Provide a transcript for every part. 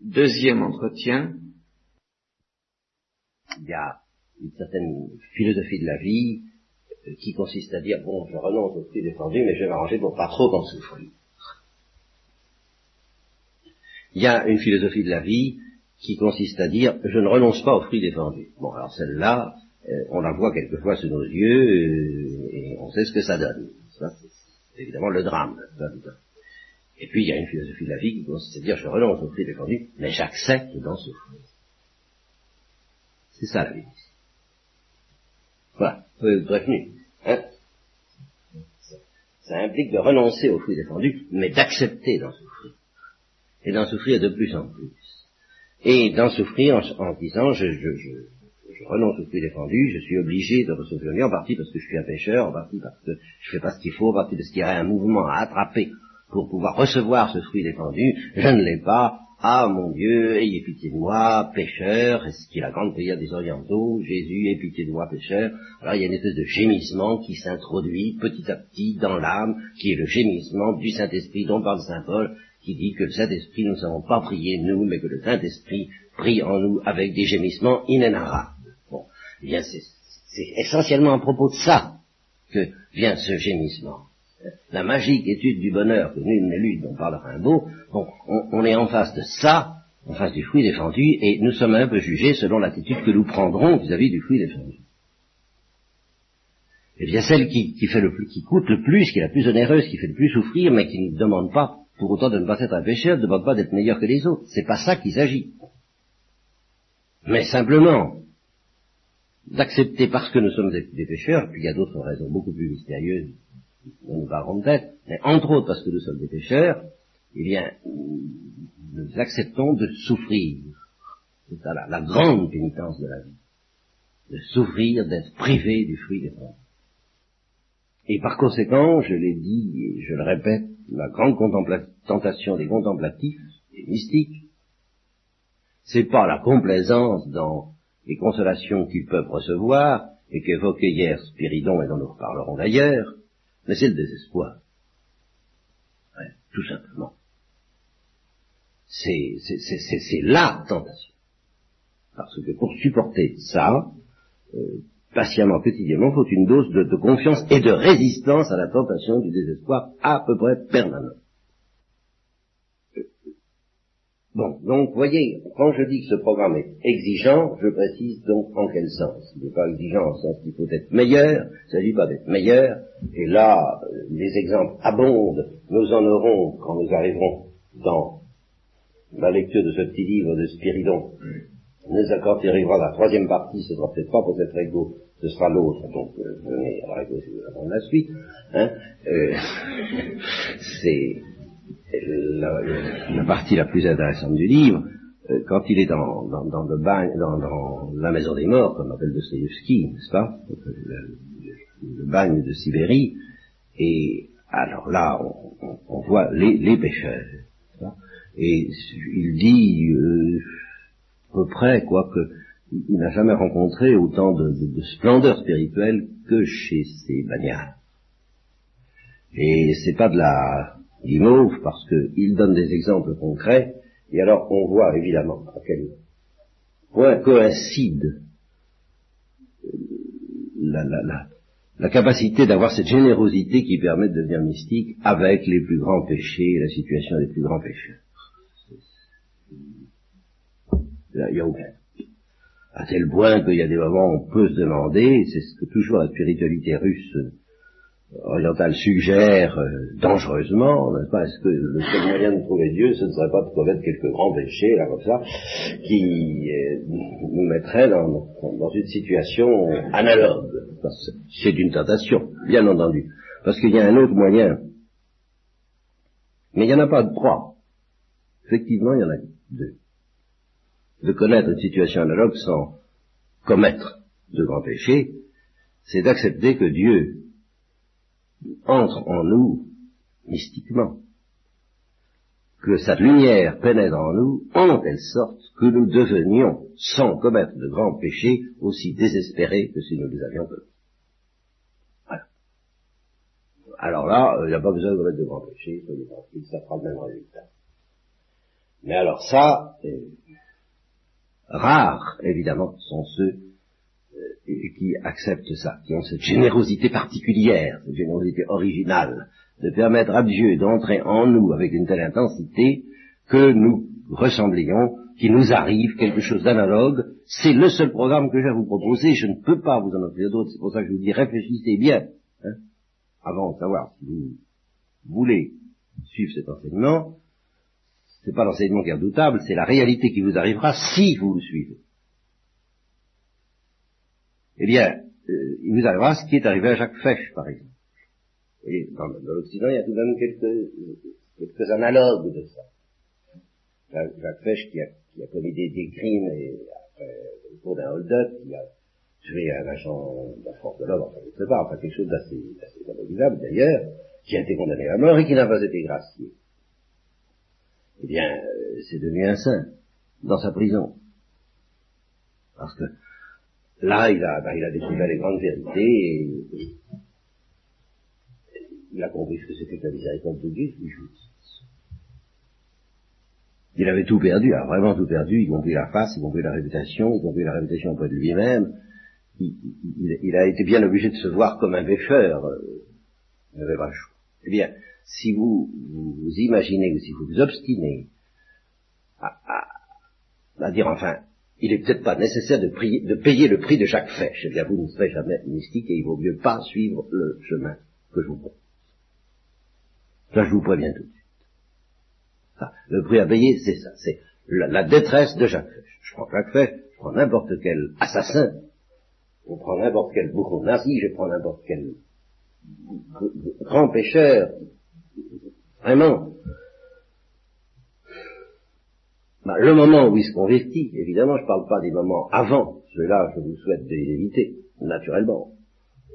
deuxième entretien. Il y a une certaine philosophie de la vie euh, qui consiste à dire, bon, je renonce au fruit défendu, mais je vais m'arranger pour pas trop en souffrir. Il y a une philosophie de la vie qui consiste à dire, je ne renonce pas au fruit défendu. Bon, alors celle-là, euh, on la voit quelquefois sous nos yeux, euh, et on sait ce que ça donne. Ça, c'est évidemment le drame. Et puis il y a une philosophie de la vie qui consiste à dire, je renonce au fruit défendu, mais j'accepte d'en souffrir. C'est ça la vie. Voilà, peu prévenu. Hein ça implique de renoncer au fruit défendu, mais d'accepter d'en souffrir. Et d'en souffrir de plus en plus. Et d'en souffrir en, disant, je, je, je, renonce au fruit défendu, je suis obligé de recevoir en partie parce que je suis un pêcheur, en partie parce que je fais pas ce qu'il faut, en partie parce qu'il y a un mouvement à attraper pour pouvoir recevoir ce fruit défendu, je ne l'ai pas, ah mon Dieu, ayez pitié de moi, pécheur, est-ce qu'il la grande prière des orientaux, Jésus, ayez pitié de moi, pécheur. Alors il y a une espèce de gémissement qui s'introduit petit à petit dans l'âme, qui est le gémissement du Saint-Esprit dont parle Saint Paul, qui dit que le Saint-Esprit, nous ne savons pas prier nous, mais que le Saint-Esprit prie en nous avec des gémissements inénarrables. Bon, eh bien c'est essentiellement à propos de ça que vient ce gémissement la magique étude du bonheur que nul l'élude dont parle Rimbaud, bon, on, est en face de ça, en face du fruit défendu, et nous sommes un peu jugés selon l'attitude que nous prendrons vis-à-vis du fruit défendu. Eh bien, celle qui, fait le plus, qui coûte le plus, qui est la plus onéreuse, qui fait le plus souffrir, mais qui ne demande pas, pour autant de ne pas être un pécheur, ne demande pas d'être meilleur que les autres. C'est pas ça qu'il s'agit. Mais simplement, d'accepter parce que nous sommes des, des pécheurs, puis il y a d'autres raisons beaucoup plus mystérieuses nous parlons peut-être, mais entre autres parce que nous sommes des pécheurs, eh bien, nous acceptons de souffrir. C'est la, grande pénitence de la vie. De souffrir, d'être privé du fruit des frères. Et par conséquent, je l'ai dit et je le répète, la grande tentation des contemplatifs, des mystiques, c'est pas la complaisance dans les consolations qu'ils peuvent recevoir, et qu'évoquait hier Spiridon, et dont nous reparlerons d'ailleurs, mais c'est le désespoir. tout simplement. C'est la tentation. Parce que pour supporter ça, euh, patiemment, quotidiennement, faut une dose de, confiance et de résistance à la tentation du désespoir à peu près permanent. Bon, donc, voyez, quand je dis que ce programme est exigeant, je précise donc en quel sens. Il n'est pas exigeant en sens qu'il faut être meilleur, il ne s'agit pas d'être meilleur, et là, les exemples abondent, nous en aurons quand nous arriverons dans la lecture de ce petit livre de Spiridon. Nous, il arrivera la troisième partie, ce sera peut-être pas pour cette ego, ce sera l'autre, donc euh, venez à vous voulez la suite. Hein, euh, c'est la, partie la plus intéressante du livre, euh, quand il est dans, le bagne, dans, la maison des morts, comme appelle Dostoevsky, n'est-ce pas, le, bagne de Sibérie, et alors là, on, voit les, les pêcheurs, et il dit euh, à peu près, quoi, que il n'a jamais rencontré autant de, de, splendeur spirituelle que chez ces bagnards. Et c'est pas de la guimauve parce qu'il donne des exemples concrets, et alors on voit évidemment à quel point coïncide euh, la, capacité d'avoir cette générosité qui permet de devenir mystique avec les plus grands péchés, la situation des plus grands pécheurs. A. À tel point qu'il y a des moments où on peut se demander, c'est ce que toujours la spiritualité russe oriental suggère euh, dangereusement, n'est-ce pas Est-ce que le seul moyen de trouver Dieu, ce ne serait pas de commettre quelques grands péchés, là, comme ça, qui euh, nous mettraient dans, dans, une situation analogue C'est une tentation, bien entendu. Parce qu'il y a un autre moyen. Mais il n'y en a pas de trois. Effectivement, il y en a deux. De connaître une situation analogue sans commettre de grands péchés, c'est d'accepter que Dieu entre en nous mystiquement, que sa lumière pénètre en nous en telle sorte que nous devenions, sans commettre de grands péchés, aussi désespérés que si nous les avions commis. Voilà. Alors là, il n'y a pas besoin de commettre de grands péchés, soyez tranquilles, ça fera le même résultat. Mais alors ça, euh, rares, évidemment, sont ceux euh, qui acceptent ça, qui ont cette générosité particulière, cette générosité originale, de permettre à Dieu d'entrer en nous avec une telle intensité que nous ressemblions, qu'il nous arrive quelque chose d'analogue. C'est le seul programme que j'ai à vous proposer, je ne peux pas vous en offrir d'autres, c'est pour ça que je vous dis réfléchissez bien, hein, avant de savoir si vous voulez suivre cet enseignement, c'est pas l'enseignement qui est redoutable, c'est la réalité qui vous arrivera si vous le suivez. Eh bien, euh, il vous arrivera ce qui est arrivé à Jacques Fesch, par exemple. Et dans, l'Occident, il y a tout de même quelques, quelques analogues de ça. Jacques Fesch qui a, qui a commis des, des, crimes et après, au cours d'un hold-up, qui a tué un agent de la force de l'ordre, enfin, je ne sais pas, enfin quelque chose d'assez, d'assez d'ailleurs, qui a été condamné à mort et qui n'a pas été gracié eh bien, euh, c'est devenu un saint dans sa prison. Parce que là, il a, ben, il a découvert les grandes vérités et, il a compris ce que c'était que la miséricorde de Dieu, Il avait tout perdu, a vraiment tout perdu, y compris la face, y compris la réputation, y compris la réputation auprès de lui-même. Il, a été bien obligé de se voir comme un pécheur. Euh, il n'avait pas le choix. Eh bien, si vous vous, imaginez ou si vous vous obstinez à, dire enfin, il est peut-être pas nécessaire de, payer le prix de chaque fèche, eh bien vous ne serez jamais mystique et il vaut mieux pas suivre le chemin que je vous propose. Ça, je vous préviens tout de suite. le prix à payer, c'est ça, c'est la, détresse de Jacques Fesch. Je prends Jacques Fesch, je prends n'importe quel assassin, je prends n'importe quel bourreau nazi, je prends n'importe quel grand pécheur Vraiment. Bah, le moment où il se convertit, évidemment, je ne parle pas des moments avant, ceux-là, je vous souhaite de les éviter, naturellement.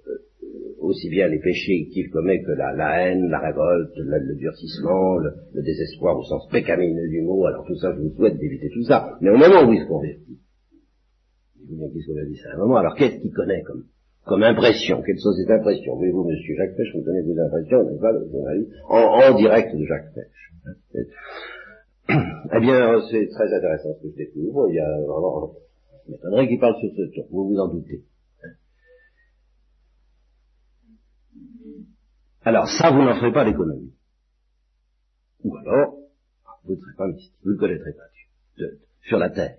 Euh, aussi bien les péchés qu'il commet que la, haine, la révolte, le, durcissement, le, désespoir au sens pécamineux du mot, alors tout ça, je vous souhaite d'éviter tout ça. Mais au moment où il se convertit, faut bien qu'il se convertisse à un moment, alors qu'est-ce qu'il connaît comme impression? Quelles sont ces impressions? Voyez-vous, monsieur Jacques Pêche, vous donnez vos impressions, n'est-ce pas, en, en, direct de Jacques Pêche. eh bien, c'est très intéressant ce que je découvre. Il y a vraiment, je m'étonnerait qu'il parle sur ce ton, vous vous en doutez. Alors, ça, vous n'en ferez pas d'économie. Ou alors, vous ne serez pas mystique, vous ne connaîtrez pas Dieu, sur la terre,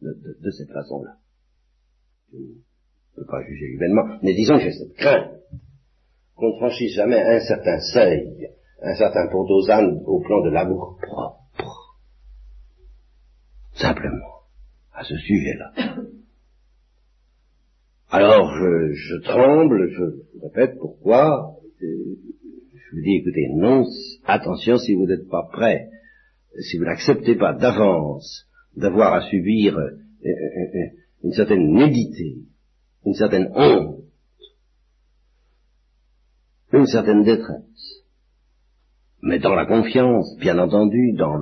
de, cette façon-là ne peux pas juger humainement, mais disons que j'ai cette crainte qu'on ne franchisse jamais un certain seuil, un certain pont d'Ozane au plan de l'amour propre. Simplement, à ce sujet-là. Alors, je, je tremble, je, répète pourquoi, je vous dis, écoutez, non, attention si vous n'êtes pas prêt, si vous n'acceptez pas d'avance d'avoir à subir euh, euh, euh, une certaine nudité, une certaine honte, une certaine détresse. Mais dans la confiance, bien entendu, dans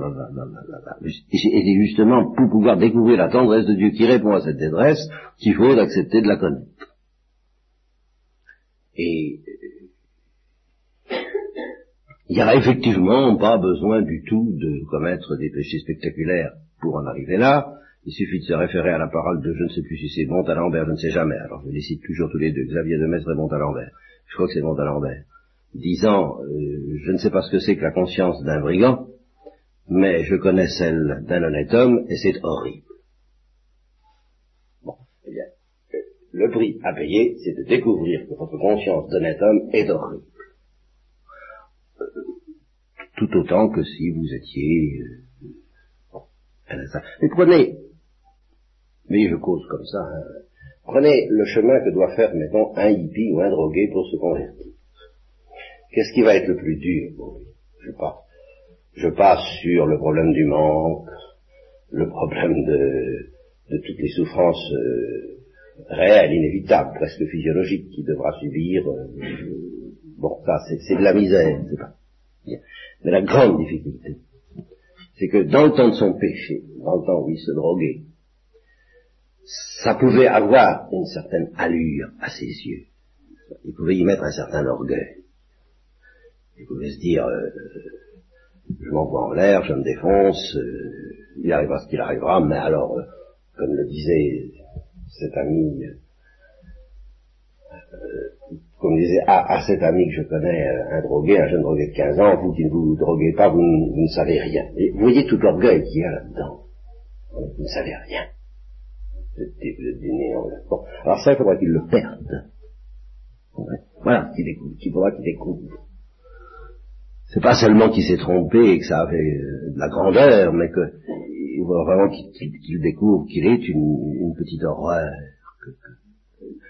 et justement pour pouvoir découvrir la tendresse de Dieu qui répond à cette détresse, qu'il faut accepter de la connaître. Et il n'y a effectivement pas besoin du tout de commettre des péchés spectaculaires pour en arriver là, il suffit de se référer à la parole de je ne sais plus si c'est Montalembert, je ne sais jamais. Alors je les cite toujours tous les deux, Xavier de Maistre et Montalembert. Je crois que c'est Montalembert. Disant, euh, je ne sais pas ce que c'est que la conscience d'un brigand, mais je connais celle d'un honnête homme et c'est horrible. Bon, eh bien, le prix à payer, c'est de découvrir que votre conscience d'honnête homme est horrible. Tout autant que si vous étiez... Euh, mais prenez mais je cause comme ça. Hein. Prenez le chemin que doit faire, mettons, un hippie ou un drogué pour se convertir. Qu'est-ce qui va être le plus dur pour lui? Je passe. Je passe sur le problème du manque, le problème de, de toutes les souffrances euh, réelles, inévitables, presque physiologiques, qu'il devra subir. Euh, bon, ça, c'est de la misère, c'est pas. Mais la grande difficulté, c'est que dans le temps de son péché, dans le temps où il se droguait, ça pouvait avoir une certaine allure à ses yeux. Il pouvait y mettre un certain orgueil. Il pouvait se dire, euh, je m'envoie en l'air, je me défonce, euh, il arrivera ce qu'il arrivera, mais alors, euh, comme le disait cet ami, euh, comme disait à, cet ami que je connais, un drogué, un jeune drogué de 15 ans, vous qui ne vous droguez pas, vous, ne savez rien. Et vous voyez tout l'orgueil qu'il y a là-dedans. Vous ne savez rien. Alors ça, il faudra qu'il le perde. Voilà qu'il faudra qu'il découvre. C'est pas seulement qu'il s'est trompé et que ça avait euh, de la grandeur, mais qu'il faudra vraiment qu'il découvre qu'il est une, petite horreur.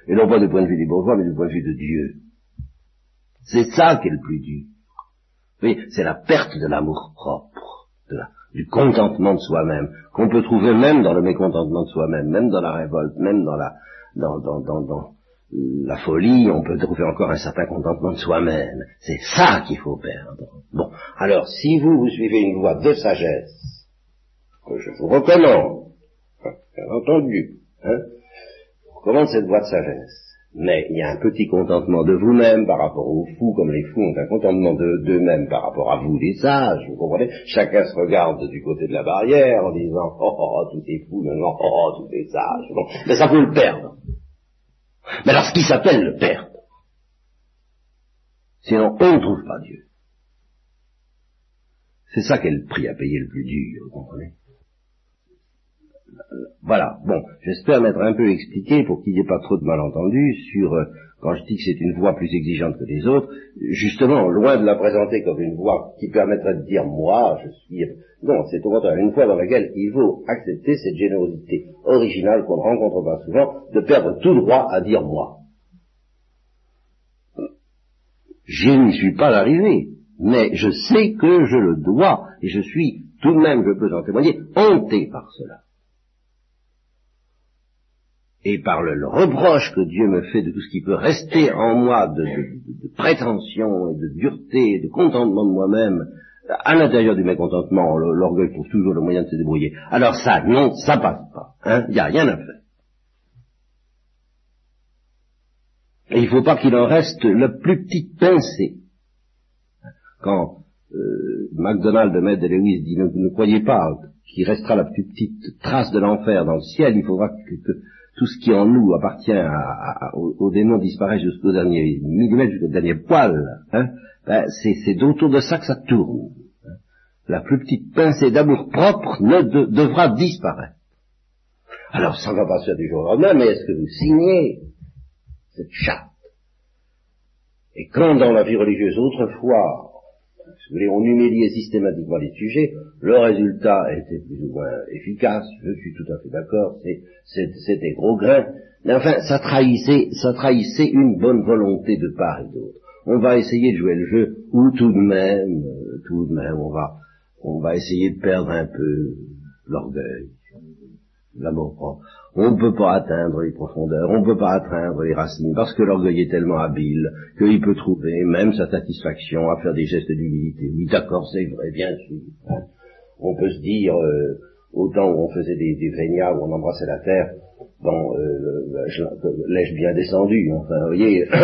et non pas du point de vue des bourgeois, mais du point de vue de Dieu. C'est ça qui est le plus dur. C'est la perte de l'amour propre, du contentement de soi-même, qu'on peut trouver même dans le mécontentement de soi-même, même dans la révolte, même dans la, la folie, on peut trouver encore un certain contentement de soi-même. C'est ça qu'il faut perdre. Bon, alors si vous, vous suivez une voie de sagesse, que je vous recommande, bien entendu, hein, je vous recommande cette voie de sagesse. Mais il y a un petit contentement de vous-même par rapport aux fous, comme les fous ont un contentement d'eux-mêmes par rapport à vous, les sages, vous comprenez? Chacun se regarde du côté de la barrière en disant « Oh, oh, oh tout est fou, maintenant, oh, oh, tout est sage. Bon, mais ça peut le perdre. Mais alors ce qui s'appelle le perdre, sinon on ne trouve pas Dieu. C'est ça qu'est le prix à payer le plus dur, vous comprenez? Voilà, bon, j'espère m'être un peu expliqué pour qu'il n'y ait pas trop de malentendus sur, euh, quand je dis que c'est une voix plus exigeante que les autres, justement, loin de la présenter comme une voix qui permettrait de dire moi, je suis... Non, c'est au contraire une voix dans laquelle il faut accepter cette générosité originale qu'on ne rencontre pas souvent, de perdre tout droit à dire moi. Je n'y suis pas arrivé, mais je sais que je le dois, et je suis, tout de même, je peux en témoigner, hanté par cela et par le, reproche que Dieu me fait de tout ce qui peut rester en moi de, prétention et de dureté et de contentement de moi-même, à l'intérieur du mécontentement, l'orgueil trouve toujours le moyen de se débrouiller. Alors ça, non, ça passe pas. Hein, il n'y a rien à faire. Et il ne faut pas qu'il en reste la plus petite pincée. Quand euh, MacDonald de de Lewis dit ne, croyez pas qu'il restera la plus petite trace de l'enfer dans le ciel, il faudra que tout ce qui en nous appartient au, démon disparaît jusqu'au dernier millimètre, jusqu'au dernier poil, hein, ben, c'est autour de ça que ça tourne. Hein. La plus petite pincée d'amour propre ne devra disparaître. Alors, ça ne va pas se faire du jour au lendemain, mais est-ce que vous signez cette charte? Et quand dans la vie religieuse autrefois, on humiliait systématiquement les sujets, le résultat était plus ou moins efficace, je suis tout à fait d'accord, c'était gros grain, mais enfin, ça trahissait, ça trahissait une bonne volonté de part et d'autre. On va essayer de jouer le jeu, ou tout de même, euh, tout de même, on va, on va essayer de perdre un peu l'orgueil, l'amour propre. On ne peut pas atteindre les profondeurs, on ne peut pas atteindre les racines, parce que l'orgueil est tellement habile qu'il peut trouver même sa satisfaction à faire des gestes d'humilité. Oui, d'accord, c'est vrai, bien sûr. On peut se dire, euh, autant où on faisait des, des où on embrassait la terre, bon, euh, l'ai-je bien descendu Enfin, vous voyez, euh,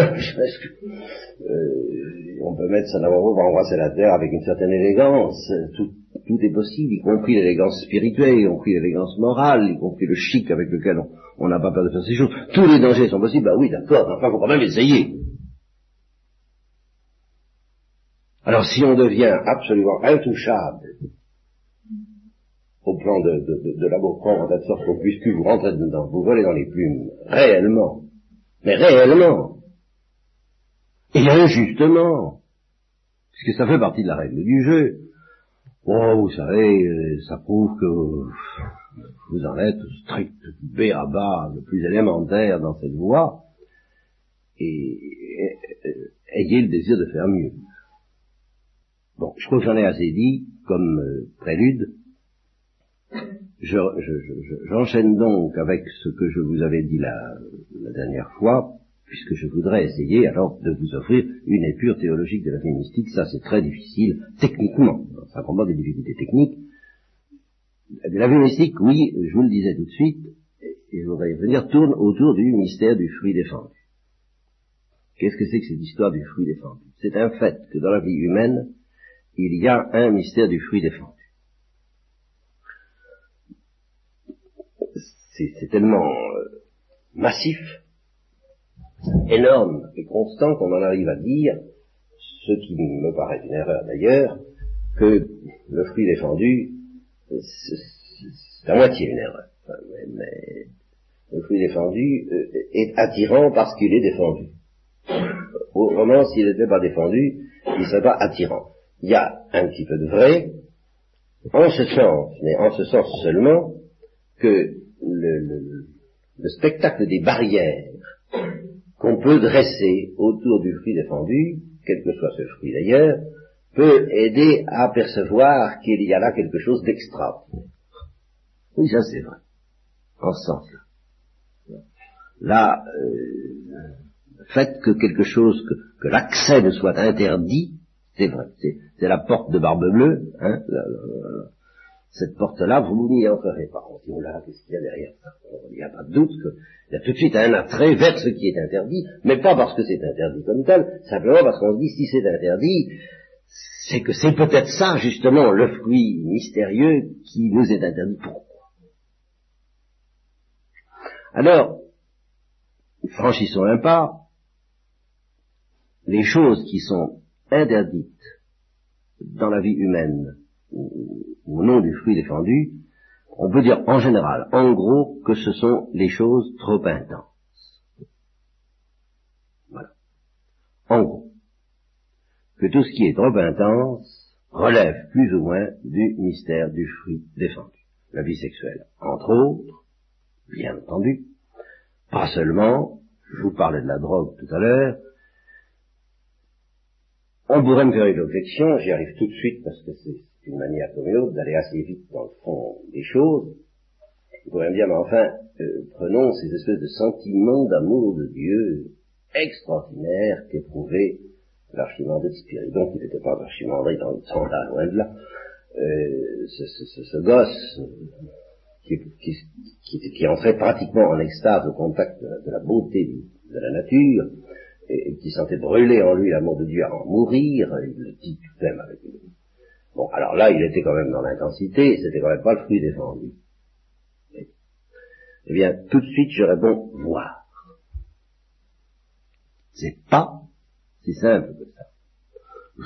on peut mettre ça d'abord pour embrasser la terre avec une certaine élégance. Tout, tout est possible, y compris l'élégance spirituelle, y compris l'élégance morale, y compris le chic avec lequel on n'a pas peur de faire ces choses. Tous les dangers sont possibles, bah oui, d'accord, enfin, faut quand même essayer. Alors si on devient absolument intouchable au plan de, de, de, l'amour propre, en telle sorte qu'on puisse plus vous rentrer dedans, vous voler dans les plumes, réellement, mais réellement, et injustement, puisque ça fait partie de la règle du jeu, Oh, vous savez, euh, ça prouve que vous en êtes strict B à le plus élémentaire dans cette voie, et, ayez le désir de faire mieux. Bon, je crois que j'en ai assez dit comme euh, prélude. J'enchaîne donc avec ce que je vous avais dit la dernière fois, puisque je voudrais essayer alors de vous offrir une épure théologique de la vie mystique, ça c'est très difficile techniquement, ça comporte des difficultés techniques. La vie mystique, oui, je vous le disais tout de suite, et je voudrais y venir, tourne autour du mystère du fruit défendu. Qu'est-ce que c'est que cette histoire du fruit défendu? C'est un fait que dans la vie humaine, il y a un mystère du fruit défendu. C'est tellement euh, massif, énorme et constant qu'on en arrive à dire, ce qui me paraît une erreur d'ailleurs, que le fruit défendu, c'est à moitié une erreur. Le fruit défendu euh, est attirant parce qu'il est défendu. Autrement, s'il n'était pas défendu, il ne serait pas attirant. Il y a un petit peu de vrai, en ce sens, mais en ce sens seulement, que le spectacle des barrières qu'on peut dresser autour du fruit défendu, quel que soit ce fruit d'ailleurs, peut aider à percevoir qu'il y a là quelque chose d'extraordinaire. Oui, ça c'est vrai, en ce sens-là. Là, euh, le fait que quelque chose, que, l'accès ne soit interdit, c'est vrai, c'est la porte de Barbe Bleue, hein, cette porte-là, vous n'y entrerez pas. On dit, là, qu'est-ce qu'il y a derrière ça Il n'y a pas de doute qu'il y a tout de suite un attrait vers ce qui est interdit, mais pas parce que c'est interdit comme tel, simplement parce qu'on se dit, si c'est interdit, c'est que c'est peut-être ça, justement, le fruit mystérieux qui nous est interdit. Pourquoi? Alors, franchissons un pas, les choses qui sont interdites dans la vie humaine au nom du fruit défendu, on peut dire en général, en gros, que ce sont les choses trop intenses. Voilà. En gros. Que tout ce qui est trop intense relève plus ou moins du mystère du fruit défendu. La vie sexuelle, entre autres, bien entendu, pas seulement, je vous parlais de la drogue tout à l'heure, on pourrait me faire une objection, j'y arrive tout de suite parce que c'est d'une manière comme une autre, d'aller assez vite dans le fond des choses. Vous pourrait me dire, mais enfin, euh, prenons ces espèces de sentiments d'amour de Dieu extraordinaires qu'éprouvait l'archimandrite de Spiridon, qui n'était pas l'archimandrite dans le sens-là, loin de là. Euh, ce, gosse qui, qui, qui, entrait pratiquement en extase au contact de, la beauté de la nature, et, qui sentait brûler en lui l'amour de Dieu à en mourir, il le dit tout même avec une Bon, alors là, il était quand même dans l'intensité, c'était quand même pas le fruit défendu. Eh bien, tout de suite, je réponds voir. C'est pas si simple que ça.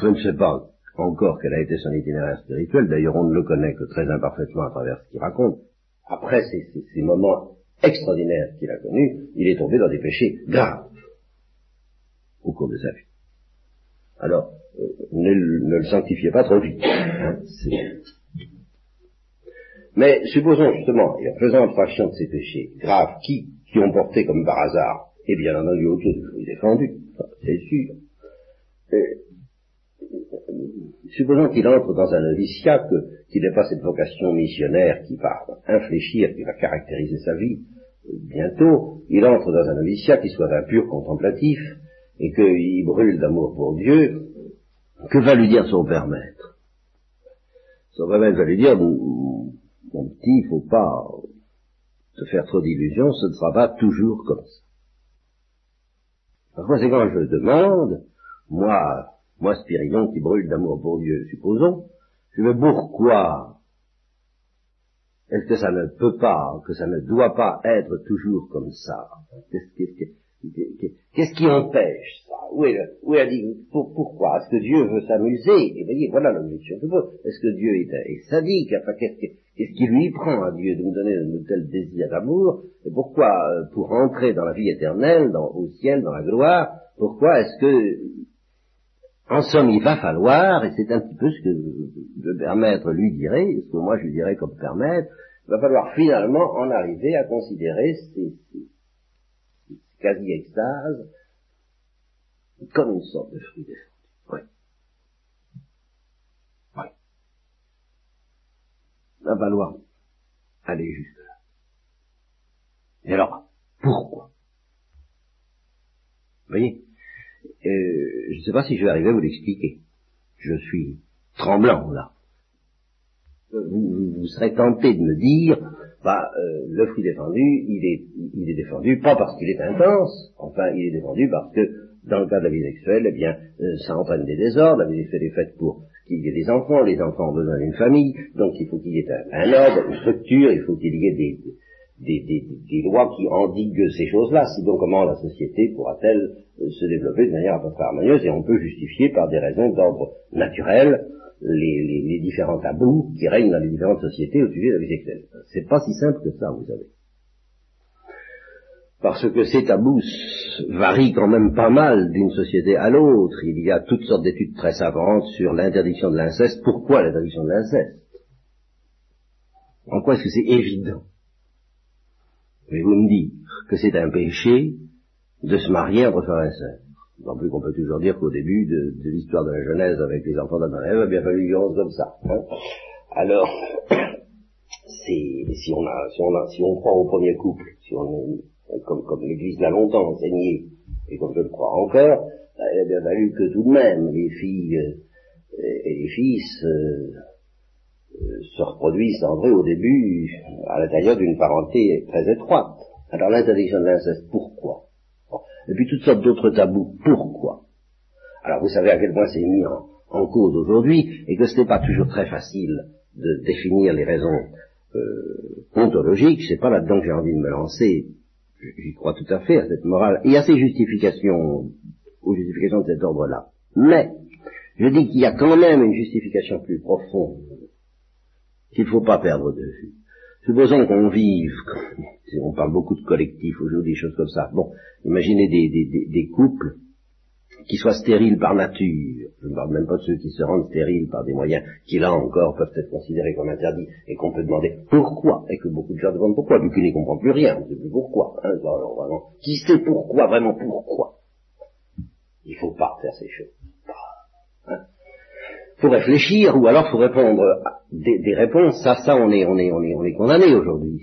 Je ne sais pas encore quel a été son itinéraire spirituel, d'ailleurs on ne le connaît que très imparfaitement à travers ce qu'il raconte. Après ces, ces moments extraordinaires qu'il a connus, il est tombé dans des péchés graves au cours de sa vie. Alors, ne, le sanctifiez pas trop vite. Hein, Mais supposons justement, et en faisant abstraction de ces péchés graves qui, qui ont porté comme par hasard, et bien entendu autour du fruit défendu, c'est sûr, supposons qu'il entre dans un noviciat, qu'il n'ait pas cette vocation missionnaire qui va infléchir, qui va caractériser sa vie, bientôt, il entre dans un noviciat qui soit un pur contemplatif, et qu'il brûle d'amour pour Dieu, que va lui dire son père maître? Son père maître va lui dire, mon, petit, il faut pas te faire trop d'illusions, ce ne sera pas toujours comme ça. Par conséquent, je demande, moi, moi Spiridon qui brûle d'amour pour Dieu, supposons, je veux pourquoi est-ce que ça ne peut pas, que ça ne doit pas être toujours comme ça? Qui empêche ça? Où est, où est Pourquoi? Est-ce que Dieu veut s'amuser? Et voyez, voilà l'objection que pose. Est-ce que Dieu est, sadique? Enfin, qu'est-ce qui lui prend à Dieu de nous donner un tel désir d'amour? Et pourquoi, euh, pour entrer dans la vie éternelle, au ciel, dans la gloire, pourquoi est-ce que, en somme, il va falloir, et c'est un petit peu ce que le permettre lui dirait, ce que moi je lui dirais comme permettre, il va falloir finalement en arriver à considérer ces quasi-extase, comme une sorte de fruit défendu. Oui. Oui. Va falloir aller jusque là. Et alors, pourquoi? Vous voyez euh, Je ne sais pas si je vais arriver à vous l'expliquer. Je suis tremblant là. Vous, vous serez tenté de me dire, bah, euh, le fruit défendu, il est, il est défendu pas parce qu'il est intense, enfin, il est défendu parce que, dans le cas de la vie sexuelle, eh bien, euh, ça entraîne des désordres, la vie sexuelle est faite pour qu'il y ait des enfants, les enfants ont besoin d'une famille, donc il faut qu'il y ait un, ordre, une structure, il faut qu'il y ait des, des, des, des, lois qui endiguent ces choses-là. Sinon, comment la société pourra-t-elle euh, se développer de manière à peu près harmonieuse Et on peut justifier par des raisons d'ordre naturel les, les, les, différents tabous qui règnent dans les différentes sociétés au sujet de la vie sexuelle. C'est pas si simple que ça, vous savez parce que ces tabous varient quand même pas mal d'une société à l'autre. Il y a toutes sortes d'études très savantes sur l'interdiction de l'inceste. Pourquoi l'interdiction de l'inceste? En quoi est-ce que c'est évident? Pouvez-vous me dire que c'est un péché de se marier entre frères et sœurs Non plus qu'on peut toujours dire qu'au début de, l'histoire de la Genèse avec les enfants d'Adam Ève, il a bien fallu vivre comme ça. Hein Alors, si on a, si on a, si on croit au premier couple, si on est comme, comme l'Église l'a longtemps enseigné, et comme je le crois encore, bah, il a bien fallu que tout de même les filles euh, et les fils euh, euh, se reproduisent en vrai au début à l'intérieur d'une parenté très étroite. Alors l'interdiction de l'inceste, pourquoi? Et puis toutes sortes d'autres tabous, pourquoi? Alors vous savez à quel point c'est mis en, en cause aujourd'hui, et que ce n'est pas toujours très facile de définir les raisons euh, ontologiques, c'est pas là-dedans que j'ai envie de me lancer. J'y crois tout à fait à cette morale. Et à ces justifications, aux justifications de cet ordre-là. Mais, je dis qu'il y a quand même une justification plus profonde qu'il ne faut pas perdre de vue. Supposons qu'on vive, on parle beaucoup de collectifs aujourd'hui, des choses comme ça. Bon, imaginez des, couples qui soient stériles par nature. Je ne parle même pas de ceux qui se rendent stériles par des moyens qui, là encore, peuvent être considérés comme interdits et qu'on peut demander pourquoi, et que beaucoup de gens demandent pourquoi, vu qu'ils n'y comprennent plus rien, on ne sait plus pourquoi. Hein, alors, vraiment, qui sait pourquoi, vraiment pourquoi? Il ne faut pas faire ces choses. Hein. Faut réfléchir, ou alors faut répondre à des, réponses. Ça, ça, on est, on est, on est, on est condamné aujourd'hui.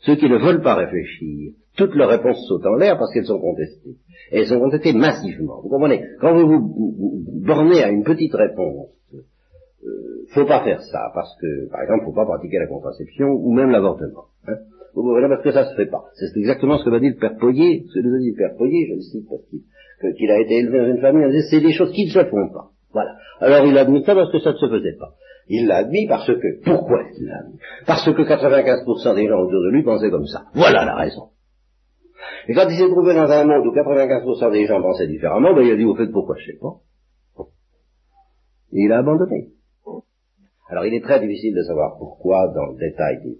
Ceux qui ne veulent pas réfléchir, toutes leurs réponses sautent en l'air parce qu'elles sont contestées. Et elles sont contestées massivement. Vous comprenez? Quand vous vous bornez à une petite réponse, euh, faut pas faire ça, parce que, par exemple, faut pas pratiquer la contraception ou même l'avortement. Hein Parce que ça se fait pas. C'est exactement ce que va dire le père Poyer, ce que nous a dit le père Poyer, je le cite parce qu'il a été élevé dans une famille, c'est des choses qui ne se font pas. Voilà. Alors il a admis ça parce que ça ne se faisait pas. Il l'a admis parce que, pourquoi il l'a admis? Parce que 95% des gens autour de lui pensaient comme ça. Voilà la raison. Et quand il s'est trouvé dans un monde où 95% des gens pensaient différemment, ben il a dit, au fait, pourquoi je sais pas? Et il a abandonné. Alors il est très difficile de savoir pourquoi, dans le détail des,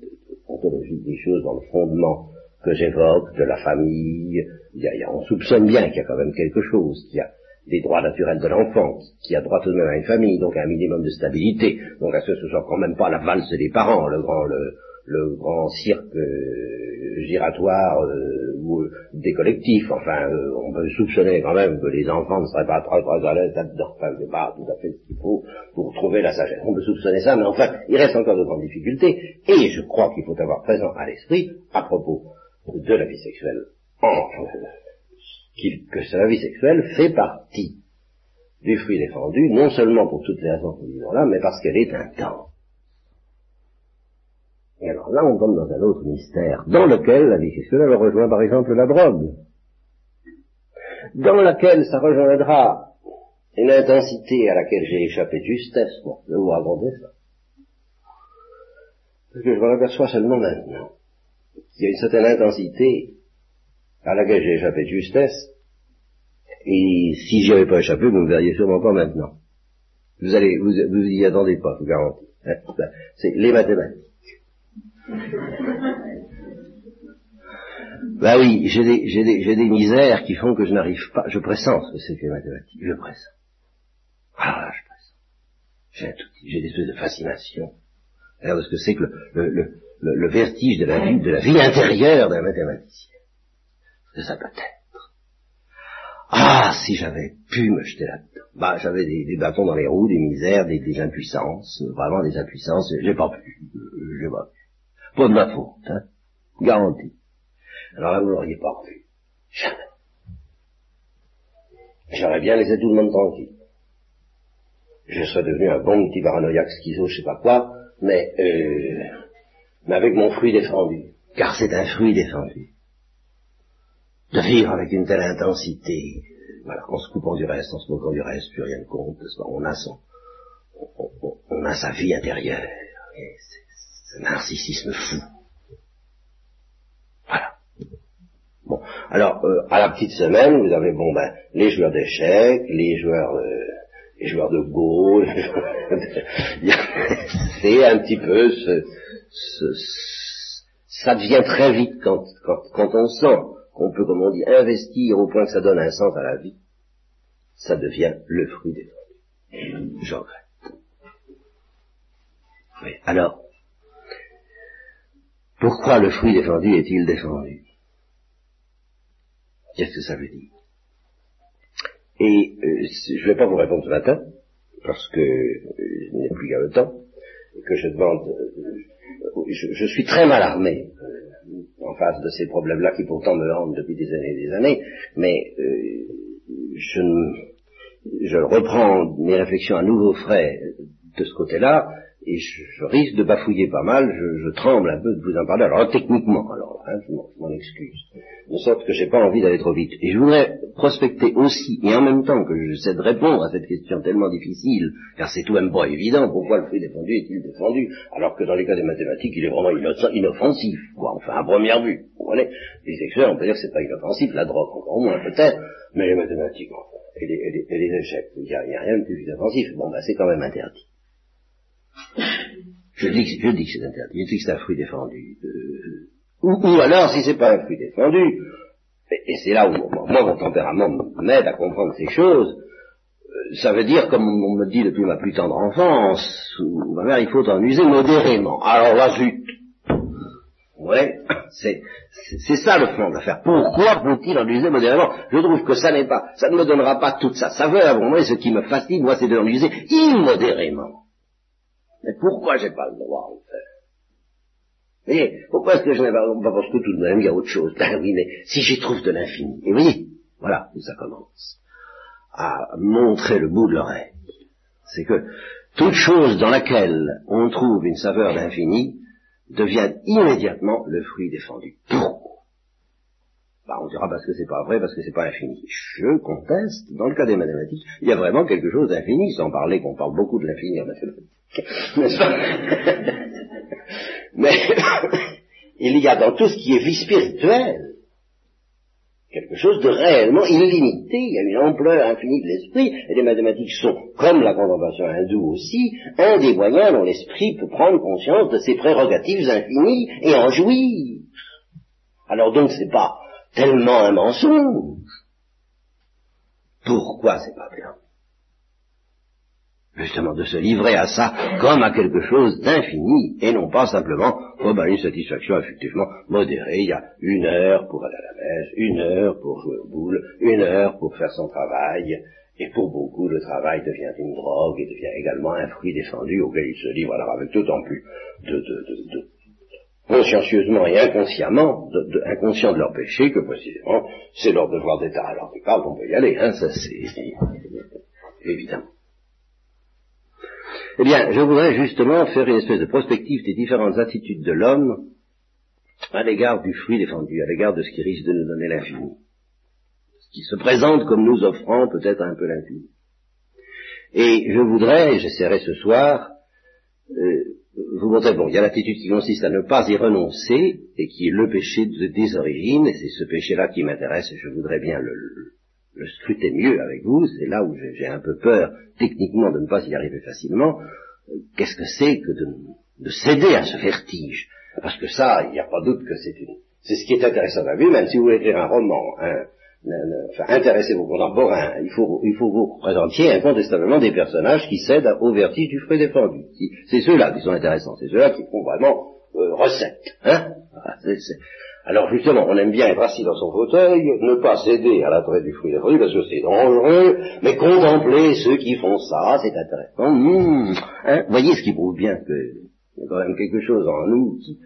ontologiques des choses, dans le fondement que j'évoque, de la famille, il y a, on soupçonne bien qu'il y a quand même quelque chose, qu'il y a des droits naturels de l'enfant, qui a droit tout de même à une famille, donc à un minimum de stabilité, donc à ce que ce soit quand même pas la valse des parents, le grand, le, le grand cirque euh, giratoire euh, ou euh, des collectifs. Enfin, on peut soupçonner quand même que les enfants ne seraient pas très très à l'aise là-dedans. Enfin, c'est pas tout à fait ce qu'il faut pour trouver la sagesse. On peut soupçonner ça, mais enfin, il reste encore de grandes difficultés. Et je crois qu'il faut avoir présent à l'esprit, à propos de la vie sexuelle, que la vie sexuelle fait partie du fruit défendu, non seulement pour toutes les raisons que nous disons là, mais parce qu'elle est un temps. Et alors là, on tombe dans un autre mystère, dans lequel la vie sexuelle rejoint par exemple la drogue, dans laquelle ça rejoindra une intensité à laquelle j'ai échappé de justesse, bon, je vous raconter ça. Parce que je me aperçois seulement maintenant qu'il y a une certaine intensité à laquelle j'ai échappé de justesse, et si j'y avais pas échappé, vous ne verriez sûrement pas maintenant. Vous allez, vous, vous y attendez pas, je vous garantis. Hein. C'est les mathématiques. Bah oui, j'ai des, j'ai des, j'ai des misères qui font que je n'arrive pas, je pressens ce que c'est que les mathématiques, je pressens. Ah, je pressens. J'ai tout j'ai des espèces de fascination. Alors, ce que c'est que le, le, le, le, vertige de la vie, de la vie intérieure d'un mathématicien. Peut être. Ah, si j'avais pu me jeter là-dedans. Bah, j'avais des, bâtons dans les roues, des misères, des, impuissances, vraiment des impuissances, j'ai pas pu, j'ai pas pu. Pas de ma faute, hein. Garantie. Alors là, vous l'auriez pas revu. Jamais. J'aurais bien laissé tout le monde tranquille. Je serais devenu un bon petit paranoïaque schizo, je sais pas quoi, mais, euh, mais avec mon fruit défendu. Car c'est un fruit défendu. De vivre avec une telle intensité, voilà, en se coupant du reste, en se moquant du reste, plus rien ne compte, on a son, on, a sa vie intérieure. C'est un narcissisme fou. Voilà. Bon, alors euh, à la petite semaine, vous avez bon ben les joueurs d'échecs, les joueurs euh, les joueurs de Go, c'est un petit peu ce, ça devient très vite quand, quand, quand on sent qu'on peut, comme on dit, investir au point que ça donne un sens à la vie, ça devient le fruit des J'en Oui. Alors, pourquoi le fruit défendu est-il défendu? Qu'est-ce que ça veut dire? Et euh, je ne vais pas vous répondre ce matin, parce que euh, je n'ai plus qu'à le temps, et que je demande... Euh, je, je, suis très mal armé en face de ces problèmes-là qui pourtant me hantent depuis des années et des années, mais je ne je reprends mes réflexions à nouveau frais de ce côté-là, et je, risque de bafouiller pas mal, je, tremble un peu de vous en parler, alors techniquement, alors hein, je m'en excuse, de sorte que j'ai pas envie d'aller trop vite. Et je voudrais prospecter aussi, et en même temps que j'essaie de répondre à cette question tellement difficile, car c'est tout même pas évident, pourquoi le fruit défendu est-il défendu, alors que dans les cas des mathématiques, il est vraiment inoffensif, quoi, enfin à première vue, vous voyez, les sexuels, on peut dire que c'est pas inoffensif, la drogue encore moins peut-être, mais les mathématiques, enfin et les, échecs. Il n'y a, rien de plus offensif. Bon, ben, c'est quand même interdit. Je dis, je dis que c'est interdit. Je dis que c'est un fruit défendu. Euh, ou, alors, si c'est pas un fruit défendu, et, c'est là où moi, mon tempérament m'aide à comprendre ces choses, euh, ça veut dire, comme on me dit depuis ma plus tendre enfance, ou ma mère, il faut en user modérément. Alors là, zut, Ouais, c'est, ça le fond de l'affaire. Pourquoi faut-il en user modérément? Je trouve que ça n'est pas, ça ne me donnera pas toute sa saveur. Moi, ce qui me fascine, moi, c'est de l'en user immodérément. Mais pourquoi j'ai pas le droit le faire Vous voyez, pourquoi est-ce que je n'ai pas, parce que tout de même, il y a autre chose. Ben oui, mais si j'y trouve de l'infini. Et voyez, voilà où ça commence. À montrer le bout de l'oreille. C'est que toute chose dans laquelle on trouve une saveur d'infini, devient immédiatement le fruit défendu. Pourquoi? Bah, on dira parce que c'est pas vrai, parce que c'est pas infini. Je conteste, dans le cas des mathématiques, il y a vraiment quelque chose d'infini, sans parler qu'on parle beaucoup de l'infini en mathématiques. Mais il y a dans tout ce qui est vie spirituelle quelque chose de réellement illimité, il y a une ampleur infinie de l'esprit, et les mathématiques sont, comme la contemplation hindoue aussi, un des moyens dont l'esprit peut prendre conscience de ses prérogatives infinies et en jouir. Alors donc c'est pas tellement un mensonge. Pourquoi c'est pas bien? Justement de se livrer à ça comme à quelque chose d'infini et non pas simplement oh ben, une satisfaction effectivement modérée. Il y a une heure pour aller à la messe, une heure pour jouer aux boules, une heure pour faire son travail. Et pour beaucoup, le travail devient une drogue et devient également un fruit défendu auquel ils se livrent alors avec d'autant plus de, de, de, de consciencieusement et inconsciemment, de, de, inconscient de leur péché, que précisément c'est leur devoir d'État. Alors, on peut y aller, hein, ça c'est évidemment. Eh bien, je voudrais justement faire une espèce de prospective des différentes attitudes de l'homme à l'égard du fruit défendu, à l'égard de ce qui risque de nous donner l'infini. Ce qui se présente comme nous offrant peut-être un peu l'infini. Et je voudrais, j'essaierai ce soir, euh, vous montrer, bon, il y a l'attitude qui consiste à ne pas y renoncer, et qui est le péché de, des origines, et c'est ce péché-là qui m'intéresse, et je voudrais bien le, scruter mieux avec vous, c'est là où j'ai un peu peur techniquement de ne pas y arriver facilement, qu'est-ce que c'est que de, céder à ce vertige? Parce que ça, il n'y a pas doute que c'est une... C'est ce qui est intéressant à vue, même si vous voulez écrire un roman, enfin, intéresser vos contemporains, il faut, il faut vous représenter incontestablement des personnages qui cèdent au vertige du fruit défendu. C'est ceux-là qui sont intéressants, c'est ceux-là qui font vraiment euh, recette. Hein alors justement, on aime bien être assis dans son fauteuil, ne pas céder à l'attrait du fruit défendu parce que c'est dangereux, mais contempler ceux qui font ça, c'est intéressant. Mmh, hein, voyez ce qui prouve bien qu'il y a quand même quelque chose en nous qui...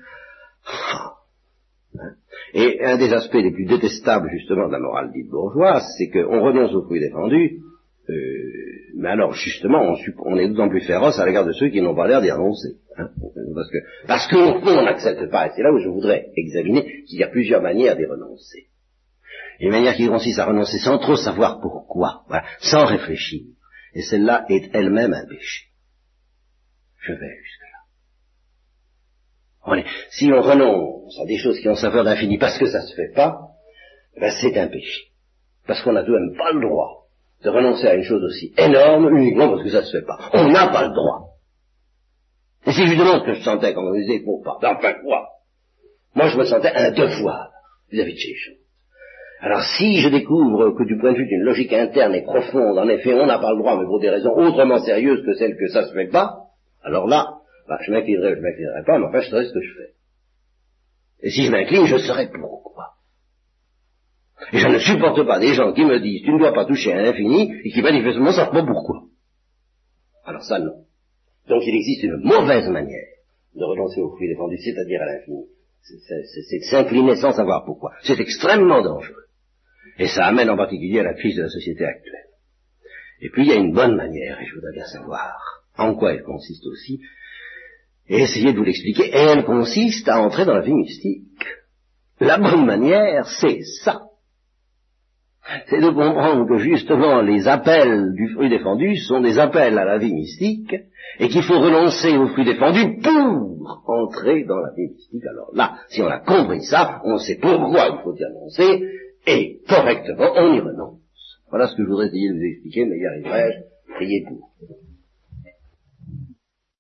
Hein. Et un des aspects les plus détestables justement de la morale dite bourgeoise, c'est qu'on renonce au fruit défendu, euh, mais alors justement, on, est d'autant plus féroce à l'égard de ceux qui n'ont pas l'air d'y renoncer. Hein, parce que parce qu'on n'accepte pas, et c'est là où je voudrais examiner qu'il y a plusieurs manières d'y renoncer. Une manière qui consiste à renoncer sans trop savoir pourquoi, sans réfléchir. Et celle-là est elle-même un péché. Je vais jusque-là. Si on renonce à des choses qui ont saveur d'infini parce que ça ne se fait pas, ben c'est un péché. Parce qu'on n'a tout de même pas le droit de renoncer à une chose aussi énorme uniquement parce que ça ne se fait pas. On n'a pas le droit. Et c'est justement ce que je sentais quand on disait pour pas. Enfin quoi Moi je me sentais un devoir vis-à-vis de ces choses. Alors si je découvre que du point de vue d'une logique interne et profonde, en effet, on n'a pas le droit, mais pour des raisons autrement sérieuses que celles que ça se fait pas, alors là, bah, je m'inclinerai ou je m'inclinerai pas, mais enfin je saurai ce que je fais. Et si je m'incline, je saurai pourquoi. Et je ne supporte pas des gens qui me disent tu ne dois pas toucher à l'infini et qui manifestement ne savent pas pourquoi. Alors ça non. Donc il existe une mauvaise manière de renoncer au fruit défendu, c'est-à-dire à, l'infini. C'est de s'incliner sans savoir pourquoi. C'est extrêmement dangereux. Et ça amène en particulier à la crise de la société actuelle. Et puis il y a une bonne manière, et je voudrais bien savoir en quoi elle consiste aussi, et essayer de vous l'expliquer, et elle consiste à entrer dans la vie mystique. La bonne manière, c'est ça c'est de comprendre que justement les appels du fruit défendu sont des appels à la vie mystique et qu'il faut renoncer au fruit défendu pour entrer dans la vie mystique. Alors là, si on a compris ça, on sait pourquoi il faut y renoncer et correctement on y renonce. Voilà ce que je voudrais essayer de vous expliquer, mais y arriverai-je? Priez pour.